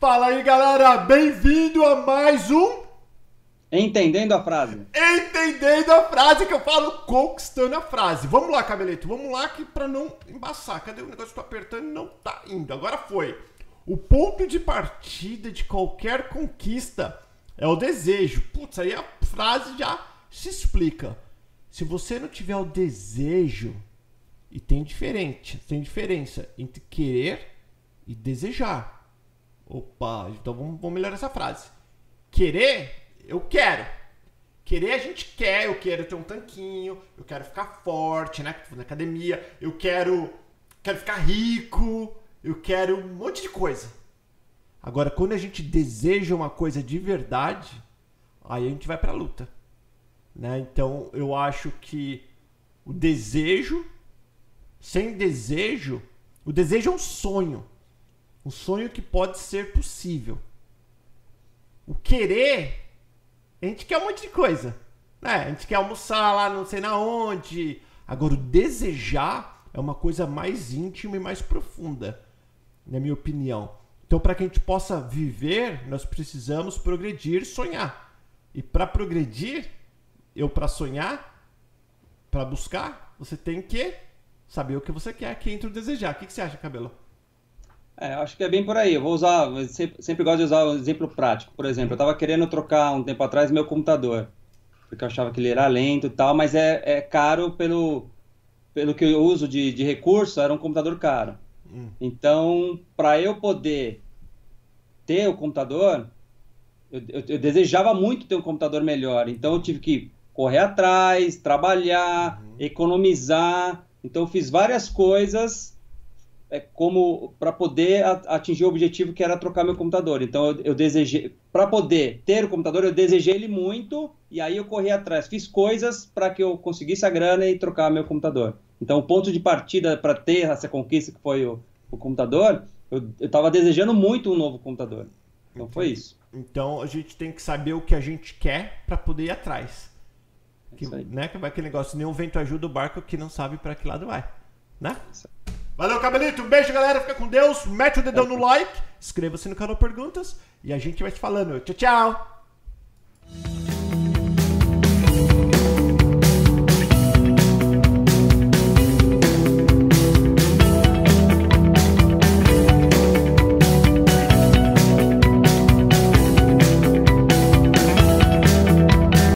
Fala aí, galera! Bem-vindo a mais um Entendendo a frase. Entendendo a frase que eu falo, conquistando a frase. Vamos lá, cabeleto, vamos lá que pra não embaçar. Cadê o negócio que eu tô apertando e não tá indo? Agora foi. O ponto de partida de qualquer conquista é o desejo. Putz, aí a frase já se explica. Se você não tiver o desejo, e tem diferente, tem diferença entre querer e desejar. Opa, então vamos, vamos melhorar essa frase. Querer, eu quero. Querer a gente quer, eu quero ter um tanquinho, eu quero ficar forte, né? Na academia, eu quero, quero ficar rico, eu quero um monte de coisa. Agora, quando a gente deseja uma coisa de verdade, aí a gente vai pra luta. Né? Então, eu acho que o desejo, sem desejo, o desejo é um sonho. Um sonho que pode ser possível. O querer, a gente quer um monte de coisa. Né? A gente quer almoçar lá não sei na onde. Agora, o desejar é uma coisa mais íntima e mais profunda, na minha opinião. Então, para que a gente possa viver, nós precisamos progredir, sonhar. E para progredir, eu para sonhar, para buscar, você tem que saber o que você quer, que entra o desejar. O que, que você acha, Cabelo? É, acho que é bem por aí. Eu vou usar, eu sempre, sempre gosto de usar um exemplo prático. Por exemplo, eu estava querendo trocar um tempo atrás meu computador, porque eu achava que ele era lento e tal, mas é, é caro pelo, pelo que eu uso de, de recurso, era um computador caro. Hum. Então, para eu poder ter o computador, eu, eu, eu, desejava muito ter um computador melhor. Então, eu tive que correr atrás, trabalhar, uhum. economizar. Então, eu fiz várias coisas é, como para poder atingir o objetivo que era trocar meu computador. Então eu, eu desejei, para poder ter o computador, eu desejei ele muito e aí eu corri atrás, fiz coisas para que eu conseguisse a grana e trocar meu computador. Então o ponto de partida para ter essa conquista que foi o, o computador, eu estava desejando muito um novo computador. Então foi isso. Então a gente tem que saber o que a gente quer para poder ir atrás. Que, né, que vai aquele negócio, nenhum vento ajuda o barco que não sabe para que lado vai. Né? Isso Valeu, Cabelito. Um beijo, galera. Fica com Deus. Mete o dedão no like. Inscreva-se no canal Perguntas. E a gente vai te falando. Tchau, tchau.